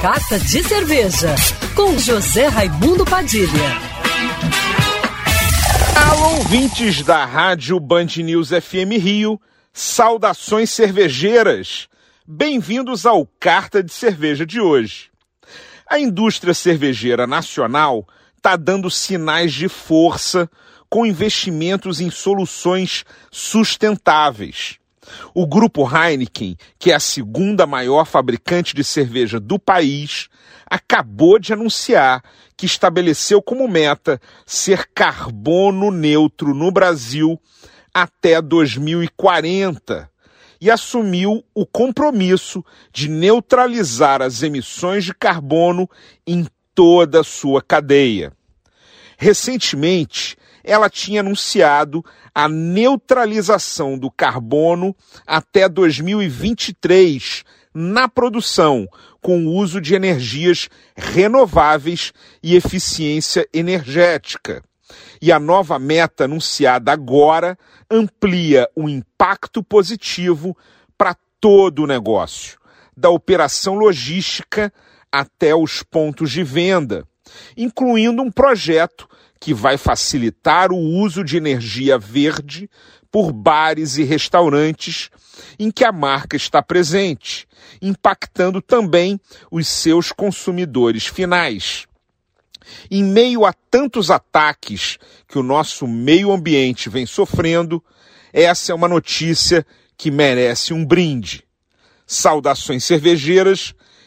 Carta de Cerveja, com José Raimundo Padilha. Alô, ouvintes da Rádio Band News FM Rio, saudações cervejeiras. Bem-vindos ao Carta de Cerveja de hoje. A indústria cervejeira nacional está dando sinais de força com investimentos em soluções sustentáveis. O grupo Heineken, que é a segunda maior fabricante de cerveja do país, acabou de anunciar que estabeleceu como meta ser carbono neutro no Brasil até 2040 e assumiu o compromisso de neutralizar as emissões de carbono em toda a sua cadeia. Recentemente, ela tinha anunciado a neutralização do carbono até 2023 na produção, com o uso de energias renováveis e eficiência energética. E a nova meta anunciada agora amplia o impacto positivo para todo o negócio, da operação logística até os pontos de venda, incluindo um projeto que vai facilitar o uso de energia verde por bares e restaurantes em que a marca está presente, impactando também os seus consumidores finais. Em meio a tantos ataques que o nosso meio ambiente vem sofrendo, essa é uma notícia que merece um brinde. Saudações cervejeiras